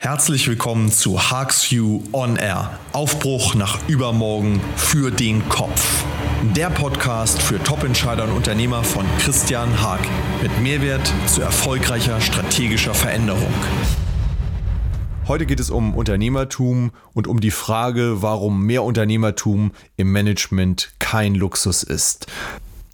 Herzlich willkommen zu Harks View On Air. Aufbruch nach übermorgen für den Kopf. Der Podcast für Top-Entscheider und Unternehmer von Christian Haag mit Mehrwert zu erfolgreicher strategischer Veränderung. Heute geht es um Unternehmertum und um die Frage, warum mehr Unternehmertum im Management kein Luxus ist.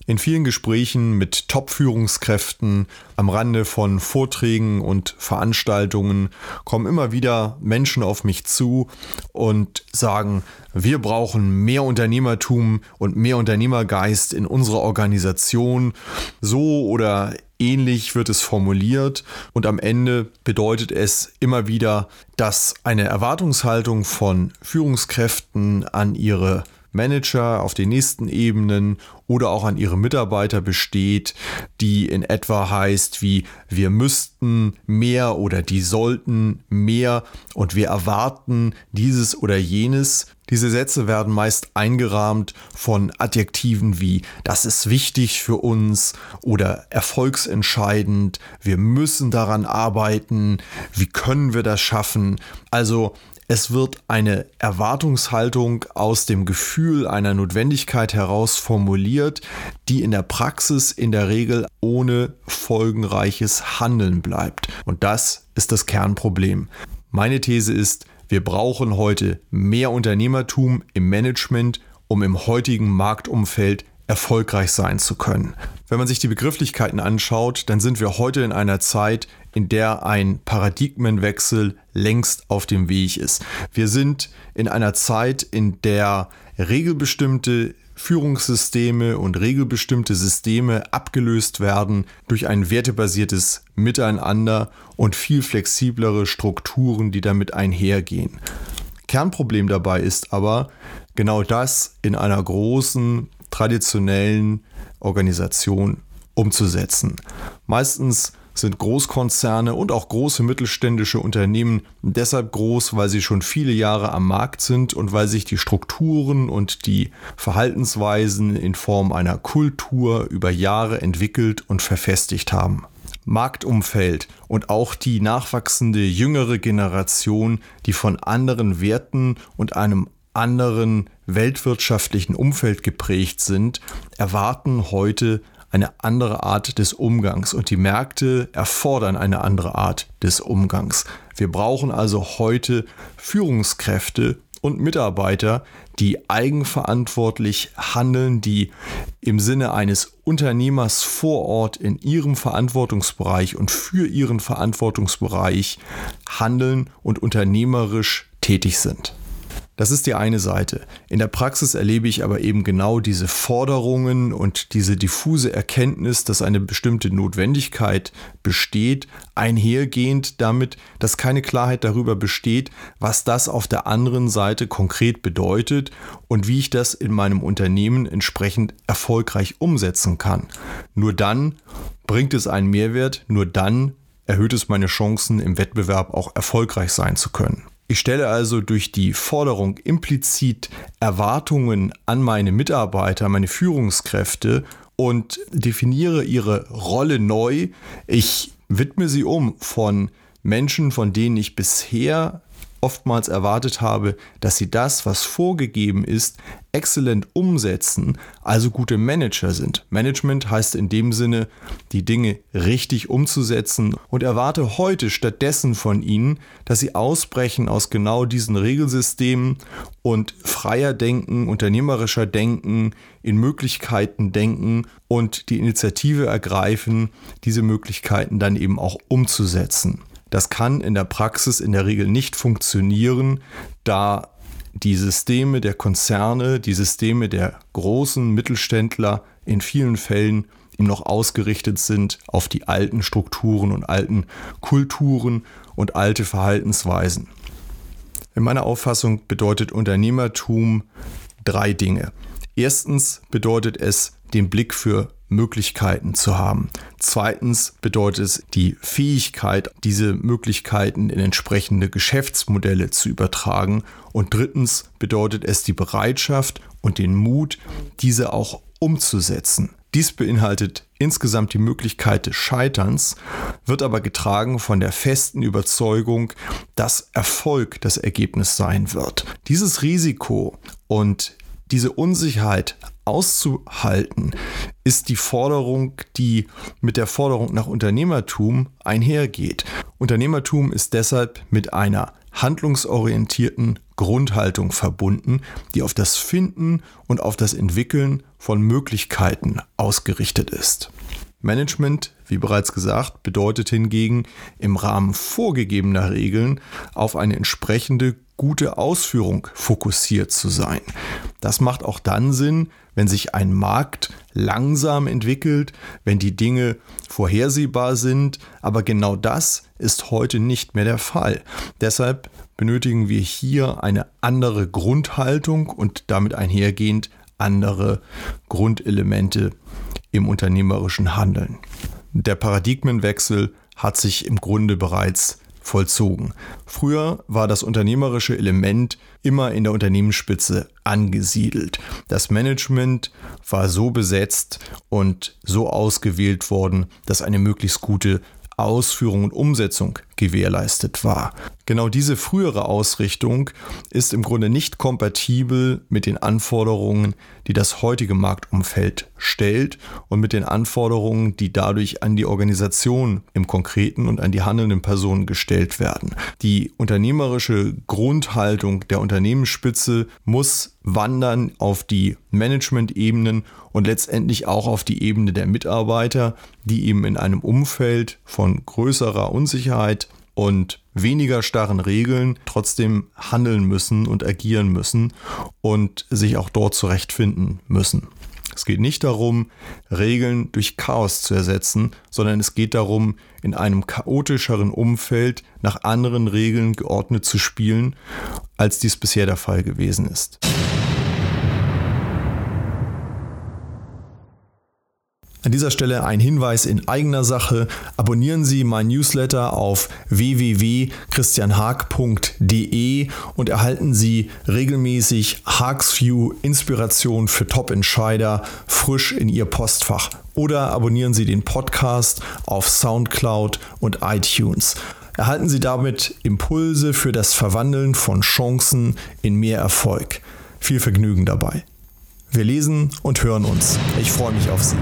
In vielen Gesprächen mit Top-Führungskräften am Rande von Vorträgen und Veranstaltungen kommen immer wieder Menschen auf mich zu und sagen, wir brauchen mehr Unternehmertum und mehr Unternehmergeist in unserer Organisation. So oder ähnlich wird es formuliert und am Ende bedeutet es immer wieder, dass eine Erwartungshaltung von Führungskräften an ihre Manager auf den nächsten Ebenen oder auch an ihre Mitarbeiter besteht, die in etwa heißt wie wir müssten mehr oder die sollten mehr und wir erwarten dieses oder jenes. Diese Sätze werden meist eingerahmt von Adjektiven wie das ist wichtig für uns oder erfolgsentscheidend, wir müssen daran arbeiten, wie können wir das schaffen. Also es wird eine Erwartungshaltung aus dem Gefühl einer Notwendigkeit heraus formuliert, die in der Praxis in der Regel ohne folgenreiches Handeln bleibt. Und das ist das Kernproblem. Meine These ist, wir brauchen heute mehr Unternehmertum im Management, um im heutigen Marktumfeld erfolgreich sein zu können. Wenn man sich die Begrifflichkeiten anschaut, dann sind wir heute in einer Zeit, in der ein Paradigmenwechsel längst auf dem Weg ist. Wir sind in einer Zeit, in der regelbestimmte Führungssysteme und regelbestimmte Systeme abgelöst werden durch ein wertebasiertes Miteinander und viel flexiblere Strukturen, die damit einhergehen. Kernproblem dabei ist aber genau das in einer großen traditionellen Organisation umzusetzen. Meistens sind Großkonzerne und auch große mittelständische Unternehmen deshalb groß, weil sie schon viele Jahre am Markt sind und weil sich die Strukturen und die Verhaltensweisen in Form einer Kultur über Jahre entwickelt und verfestigt haben. Marktumfeld und auch die nachwachsende jüngere Generation, die von anderen Werten und einem anderen weltwirtschaftlichen Umfeld geprägt sind, erwarten heute eine andere Art des Umgangs und die Märkte erfordern eine andere Art des Umgangs. Wir brauchen also heute Führungskräfte und Mitarbeiter, die eigenverantwortlich handeln, die im Sinne eines Unternehmers vor Ort in ihrem Verantwortungsbereich und für ihren Verantwortungsbereich handeln und unternehmerisch tätig sind. Das ist die eine Seite. In der Praxis erlebe ich aber eben genau diese Forderungen und diese diffuse Erkenntnis, dass eine bestimmte Notwendigkeit besteht, einhergehend damit, dass keine Klarheit darüber besteht, was das auf der anderen Seite konkret bedeutet und wie ich das in meinem Unternehmen entsprechend erfolgreich umsetzen kann. Nur dann bringt es einen Mehrwert, nur dann erhöht es meine Chancen, im Wettbewerb auch erfolgreich sein zu können. Ich stelle also durch die Forderung implizit Erwartungen an meine Mitarbeiter, meine Führungskräfte und definiere ihre Rolle neu. Ich widme sie um von Menschen, von denen ich bisher oftmals erwartet habe, dass sie das, was vorgegeben ist, exzellent umsetzen, also gute Manager sind. Management heißt in dem Sinne, die Dinge richtig umzusetzen und erwarte heute stattdessen von ihnen, dass sie ausbrechen aus genau diesen Regelsystemen und freier denken, unternehmerischer denken, in Möglichkeiten denken und die Initiative ergreifen, diese Möglichkeiten dann eben auch umzusetzen. Das kann in der Praxis in der Regel nicht funktionieren, da die Systeme der Konzerne, die Systeme der großen Mittelständler in vielen Fällen eben noch ausgerichtet sind auf die alten Strukturen und alten Kulturen und alte Verhaltensweisen. In meiner Auffassung bedeutet Unternehmertum drei Dinge. Erstens bedeutet es, den Blick für Möglichkeiten zu haben. Zweitens bedeutet es die Fähigkeit, diese Möglichkeiten in entsprechende Geschäftsmodelle zu übertragen. Und drittens bedeutet es die Bereitschaft und den Mut, diese auch umzusetzen. Dies beinhaltet insgesamt die Möglichkeit des Scheiterns, wird aber getragen von der festen Überzeugung, dass Erfolg das Ergebnis sein wird. Dieses Risiko und diese Unsicherheit auszuhalten, ist die Forderung, die mit der Forderung nach Unternehmertum einhergeht. Unternehmertum ist deshalb mit einer handlungsorientierten Grundhaltung verbunden, die auf das Finden und auf das Entwickeln von Möglichkeiten ausgerichtet ist. Management, wie bereits gesagt, bedeutet hingegen im Rahmen vorgegebener Regeln auf eine entsprechende gute Ausführung fokussiert zu sein. Das macht auch dann Sinn, wenn sich ein Markt langsam entwickelt, wenn die Dinge vorhersehbar sind, aber genau das ist heute nicht mehr der Fall. Deshalb benötigen wir hier eine andere Grundhaltung und damit einhergehend andere Grundelemente im unternehmerischen Handeln. Der Paradigmenwechsel hat sich im Grunde bereits vollzogen. Früher war das unternehmerische Element immer in der Unternehmensspitze angesiedelt. Das Management war so besetzt und so ausgewählt worden, dass eine möglichst gute Ausführung und Umsetzung gewährleistet war. Genau diese frühere Ausrichtung ist im Grunde nicht kompatibel mit den Anforderungen, die das heutige Marktumfeld stellt und mit den Anforderungen, die dadurch an die Organisation im Konkreten und an die handelnden Personen gestellt werden. Die unternehmerische Grundhaltung der Unternehmensspitze muss wandern auf die Management-Ebenen und letztendlich auch auf die Ebene der Mitarbeiter, die eben in einem Umfeld von größerer Unsicherheit und weniger starren Regeln trotzdem handeln müssen und agieren müssen und sich auch dort zurechtfinden müssen. Es geht nicht darum, Regeln durch Chaos zu ersetzen, sondern es geht darum, in einem chaotischeren Umfeld nach anderen Regeln geordnet zu spielen, als dies bisher der Fall gewesen ist. An dieser Stelle ein Hinweis in eigener Sache. Abonnieren Sie mein Newsletter auf www.christianhaag.de und erhalten Sie regelmäßig Haagsview Inspiration für Top-Entscheider frisch in Ihr Postfach. Oder abonnieren Sie den Podcast auf SoundCloud und iTunes. Erhalten Sie damit Impulse für das Verwandeln von Chancen in mehr Erfolg. Viel Vergnügen dabei. Wir lesen und hören uns. Ich freue mich auf Sie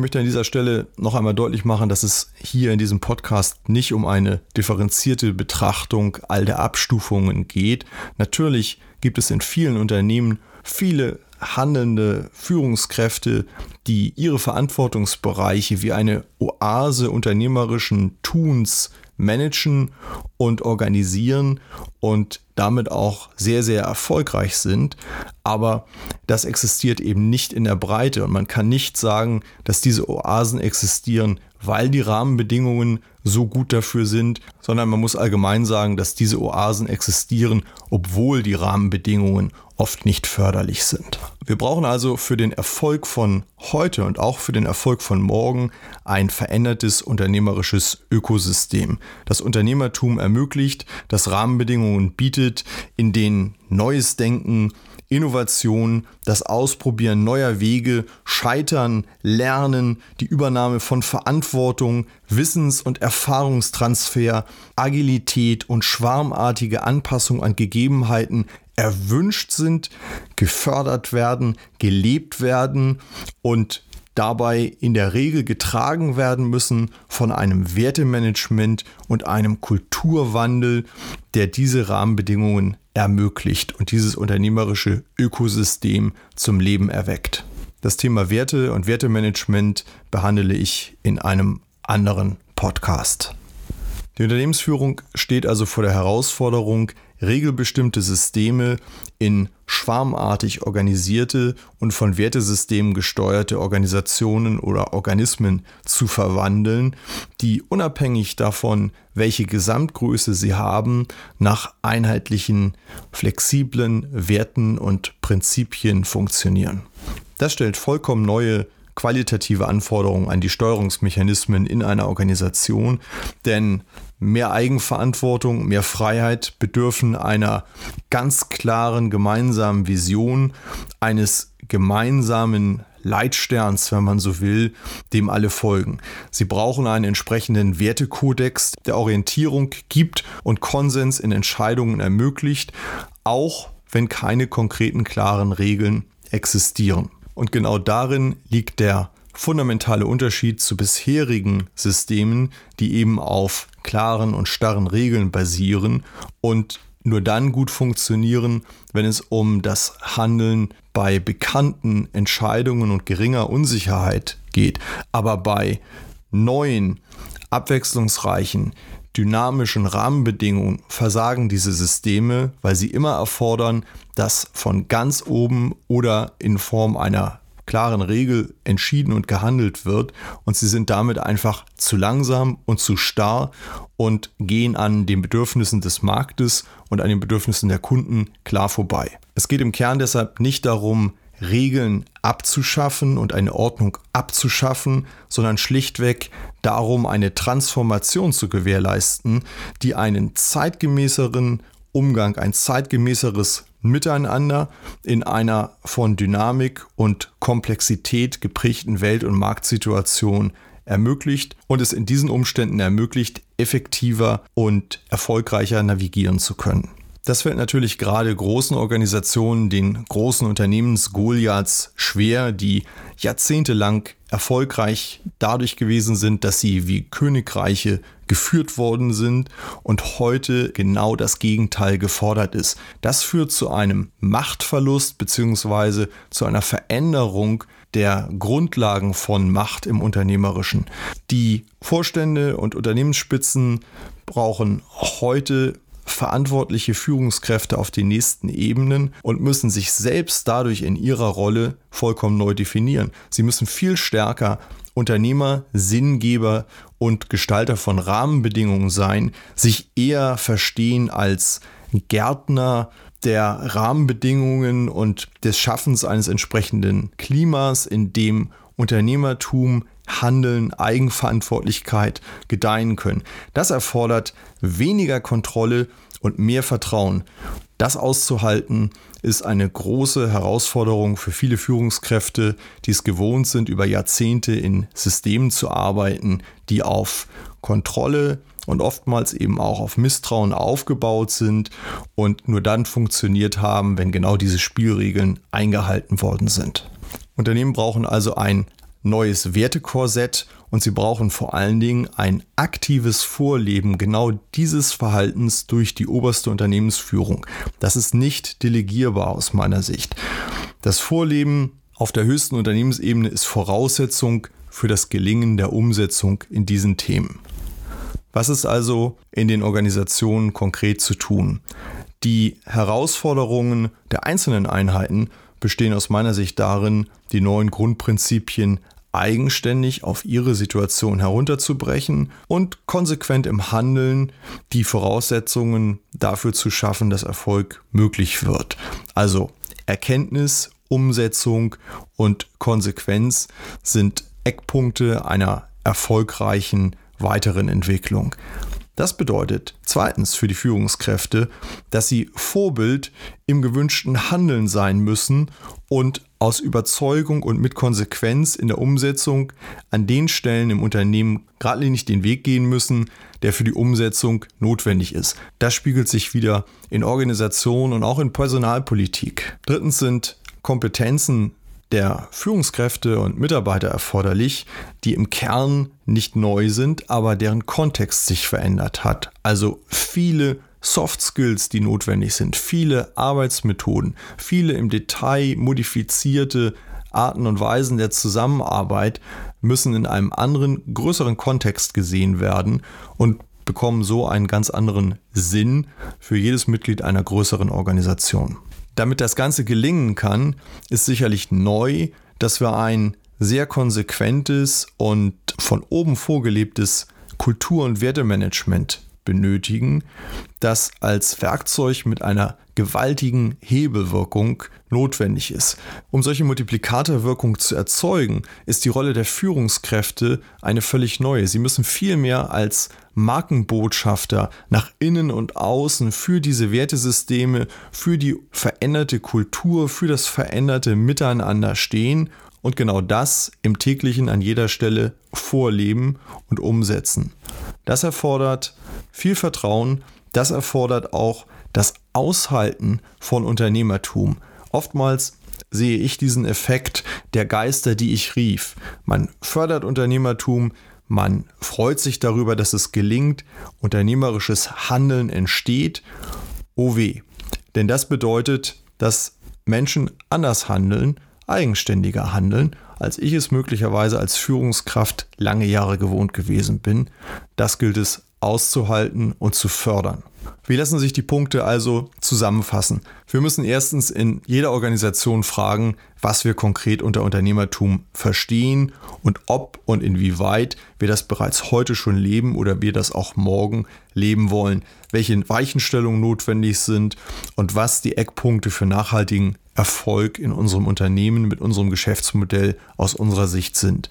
möchte an dieser Stelle noch einmal deutlich machen, dass es hier in diesem Podcast nicht um eine differenzierte Betrachtung all der Abstufungen geht. Natürlich gibt es in vielen Unternehmen viele handelnde Führungskräfte, die ihre Verantwortungsbereiche wie eine Oase unternehmerischen Tuns managen und organisieren und damit auch sehr, sehr erfolgreich sind. Aber das existiert eben nicht in der Breite und man kann nicht sagen, dass diese Oasen existieren, weil die Rahmenbedingungen so gut dafür sind, sondern man muss allgemein sagen, dass diese Oasen existieren, obwohl die Rahmenbedingungen oft nicht förderlich sind. Wir brauchen also für den Erfolg von heute und auch für den Erfolg von morgen ein verändertes unternehmerisches Ökosystem. Das Unternehmertum ermöglicht, das Rahmenbedingungen bietet, in denen neues Denken, Innovation, das Ausprobieren neuer Wege, Scheitern, Lernen, die Übernahme von Verantwortung, Wissens- und Erfahrungstransfer, Agilität und schwarmartige Anpassung an Gegebenheiten erwünscht sind, gefördert werden, gelebt werden und dabei in der Regel getragen werden müssen von einem Wertemanagement und einem Kulturwandel, der diese Rahmenbedingungen ermöglicht und dieses unternehmerische Ökosystem zum Leben erweckt. Das Thema Werte und Wertemanagement behandle ich in einem anderen Podcast. Die Unternehmensführung steht also vor der Herausforderung, regelbestimmte Systeme in schwarmartig organisierte und von Wertesystemen gesteuerte Organisationen oder Organismen zu verwandeln, die unabhängig davon, welche Gesamtgröße sie haben, nach einheitlichen, flexiblen Werten und Prinzipien funktionieren. Das stellt vollkommen neue qualitative Anforderungen an die Steuerungsmechanismen in einer Organisation, denn mehr Eigenverantwortung, mehr Freiheit bedürfen einer ganz klaren gemeinsamen Vision, eines gemeinsamen Leitsterns, wenn man so will, dem alle folgen. Sie brauchen einen entsprechenden Wertekodex, der Orientierung gibt und Konsens in Entscheidungen ermöglicht, auch wenn keine konkreten klaren Regeln existieren. Und genau darin liegt der fundamentale Unterschied zu bisherigen Systemen, die eben auf klaren und starren Regeln basieren und nur dann gut funktionieren, wenn es um das Handeln bei bekannten Entscheidungen und geringer Unsicherheit geht. Aber bei neuen, abwechslungsreichen, dynamischen Rahmenbedingungen versagen diese Systeme, weil sie immer erfordern, dass von ganz oben oder in Form einer klaren Regel entschieden und gehandelt wird und sie sind damit einfach zu langsam und zu starr und gehen an den Bedürfnissen des Marktes und an den Bedürfnissen der Kunden klar vorbei. Es geht im Kern deshalb nicht darum, Regeln abzuschaffen und eine Ordnung abzuschaffen, sondern schlichtweg darum, eine Transformation zu gewährleisten, die einen zeitgemäßeren Umgang, ein zeitgemäßeres Miteinander in einer von Dynamik und Komplexität geprägten Welt- und Marktsituation ermöglicht und es in diesen Umständen ermöglicht, effektiver und erfolgreicher navigieren zu können. Das fällt natürlich gerade großen Organisationen, den großen Unternehmens Goliaths schwer, die jahrzehntelang erfolgreich dadurch gewesen sind, dass sie wie Königreiche geführt worden sind und heute genau das Gegenteil gefordert ist. Das führt zu einem Machtverlust bzw. zu einer Veränderung der Grundlagen von Macht im Unternehmerischen. Die Vorstände und Unternehmensspitzen brauchen heute verantwortliche Führungskräfte auf den nächsten Ebenen und müssen sich selbst dadurch in ihrer Rolle vollkommen neu definieren. Sie müssen viel stärker Unternehmer, Sinngeber und Gestalter von Rahmenbedingungen sein, sich eher verstehen als Gärtner der Rahmenbedingungen und des Schaffens eines entsprechenden Klimas, in dem Unternehmertum Handeln, Eigenverantwortlichkeit gedeihen können. Das erfordert weniger Kontrolle und mehr Vertrauen. Das auszuhalten ist eine große Herausforderung für viele Führungskräfte, die es gewohnt sind, über Jahrzehnte in Systemen zu arbeiten, die auf Kontrolle und oftmals eben auch auf Misstrauen aufgebaut sind und nur dann funktioniert haben, wenn genau diese Spielregeln eingehalten worden sind. Unternehmen brauchen also ein neues Wertekorsett und sie brauchen vor allen Dingen ein aktives Vorleben genau dieses Verhaltens durch die oberste Unternehmensführung. Das ist nicht delegierbar aus meiner Sicht. Das Vorleben auf der höchsten Unternehmensebene ist Voraussetzung für das Gelingen der Umsetzung in diesen Themen. Was ist also in den Organisationen konkret zu tun? Die Herausforderungen der einzelnen Einheiten bestehen aus meiner Sicht darin, die neuen Grundprinzipien eigenständig auf ihre Situation herunterzubrechen und konsequent im Handeln die Voraussetzungen dafür zu schaffen, dass Erfolg möglich wird. Also Erkenntnis, Umsetzung und Konsequenz sind Eckpunkte einer erfolgreichen weiteren Entwicklung. Das bedeutet zweitens für die Führungskräfte, dass sie Vorbild im gewünschten Handeln sein müssen und aus Überzeugung und mit Konsequenz in der Umsetzung an den Stellen im Unternehmen geradlinig den Weg gehen müssen, der für die Umsetzung notwendig ist. Das spiegelt sich wieder in Organisation und auch in Personalpolitik. Drittens sind Kompetenzen der Führungskräfte und Mitarbeiter erforderlich, die im Kern nicht neu sind, aber deren Kontext sich verändert hat. Also viele Soft Skills, die notwendig sind, viele Arbeitsmethoden, viele im Detail modifizierte Arten und Weisen der Zusammenarbeit müssen in einem anderen, größeren Kontext gesehen werden und bekommen so einen ganz anderen Sinn für jedes Mitglied einer größeren Organisation. Damit das Ganze gelingen kann, ist sicherlich neu, dass wir ein sehr konsequentes und von oben vorgelebtes Kultur- und Wertemanagement benötigen, das als Werkzeug mit einer gewaltigen Hebelwirkung notwendig ist. Um solche Multiplikatorwirkung zu erzeugen, ist die Rolle der Führungskräfte eine völlig neue. Sie müssen viel mehr als Markenbotschafter nach innen und außen für diese Wertesysteme, für die veränderte Kultur, für das veränderte Miteinander stehen und genau das im täglichen an jeder Stelle vorleben und umsetzen. Das erfordert viel Vertrauen, das erfordert auch das Aushalten von Unternehmertum. Oftmals sehe ich diesen Effekt der Geister, die ich rief. Man fördert Unternehmertum, man freut sich darüber, dass es gelingt, unternehmerisches Handeln entsteht. Oh weh. Denn das bedeutet, dass Menschen anders handeln, eigenständiger handeln, als ich es möglicherweise als Führungskraft lange Jahre gewohnt gewesen bin. Das gilt es auszuhalten und zu fördern. Wie lassen sich die Punkte also zusammenfassen? Wir müssen erstens in jeder Organisation fragen, was wir konkret unter Unternehmertum verstehen und ob und inwieweit wir das bereits heute schon leben oder wir das auch morgen leben wollen, welche Weichenstellungen notwendig sind und was die Eckpunkte für nachhaltigen Erfolg in unserem Unternehmen mit unserem Geschäftsmodell aus unserer Sicht sind.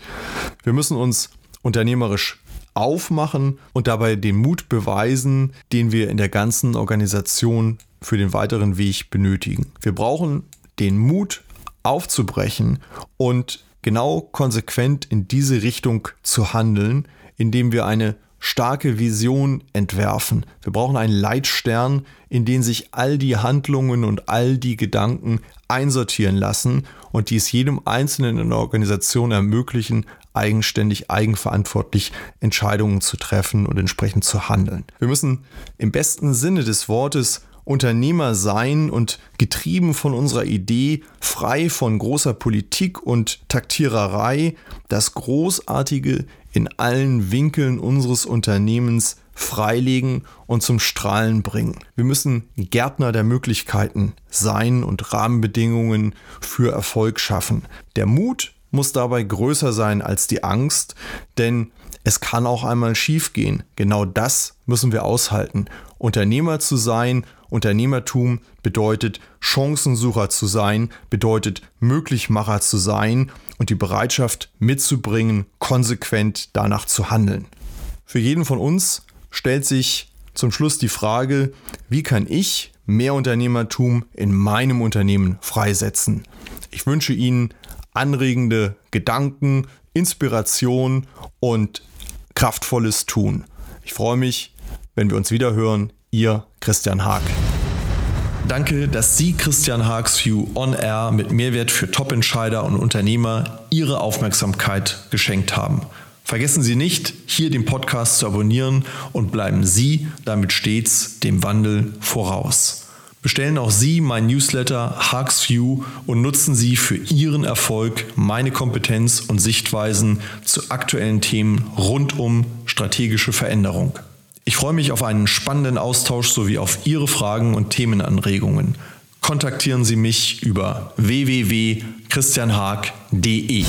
Wir müssen uns unternehmerisch aufmachen und dabei den Mut beweisen, den wir in der ganzen Organisation für den weiteren Weg benötigen. Wir brauchen den Mut aufzubrechen und genau konsequent in diese Richtung zu handeln, indem wir eine starke Vision entwerfen. Wir brauchen einen Leitstern, in den sich all die Handlungen und all die Gedanken einsortieren lassen und die es jedem Einzelnen in der Organisation ermöglichen, eigenständig, eigenverantwortlich Entscheidungen zu treffen und entsprechend zu handeln. Wir müssen im besten Sinne des Wortes Unternehmer sein und getrieben von unserer Idee, frei von großer Politik und Taktiererei, das Großartige in allen Winkeln unseres Unternehmens freilegen und zum Strahlen bringen. Wir müssen Gärtner der Möglichkeiten sein und Rahmenbedingungen für Erfolg schaffen. Der Mut muss dabei größer sein als die Angst, denn es kann auch einmal schiefgehen. Genau das müssen wir aushalten. Unternehmer zu sein, Unternehmertum bedeutet Chancensucher zu sein, bedeutet Möglichmacher zu sein und die Bereitschaft mitzubringen, konsequent danach zu handeln. Für jeden von uns stellt sich zum Schluss die Frage, wie kann ich mehr Unternehmertum in meinem Unternehmen freisetzen? Ich wünsche Ihnen anregende Gedanken, Inspiration und kraftvolles Tun. Ich freue mich, wenn wir uns wieder hören. Ihr Christian Haag. Danke, dass Sie Christian Haags View On Air mit Mehrwert für Top-Entscheider und Unternehmer Ihre Aufmerksamkeit geschenkt haben. Vergessen Sie nicht, hier den Podcast zu abonnieren und bleiben Sie damit stets dem Wandel voraus. Bestellen auch Sie mein Newsletter Haags View und nutzen Sie für Ihren Erfolg meine Kompetenz und Sichtweisen zu aktuellen Themen rund um strategische Veränderung. Ich freue mich auf einen spannenden Austausch sowie auf Ihre Fragen und Themenanregungen. Kontaktieren Sie mich über www.christianhaag.de.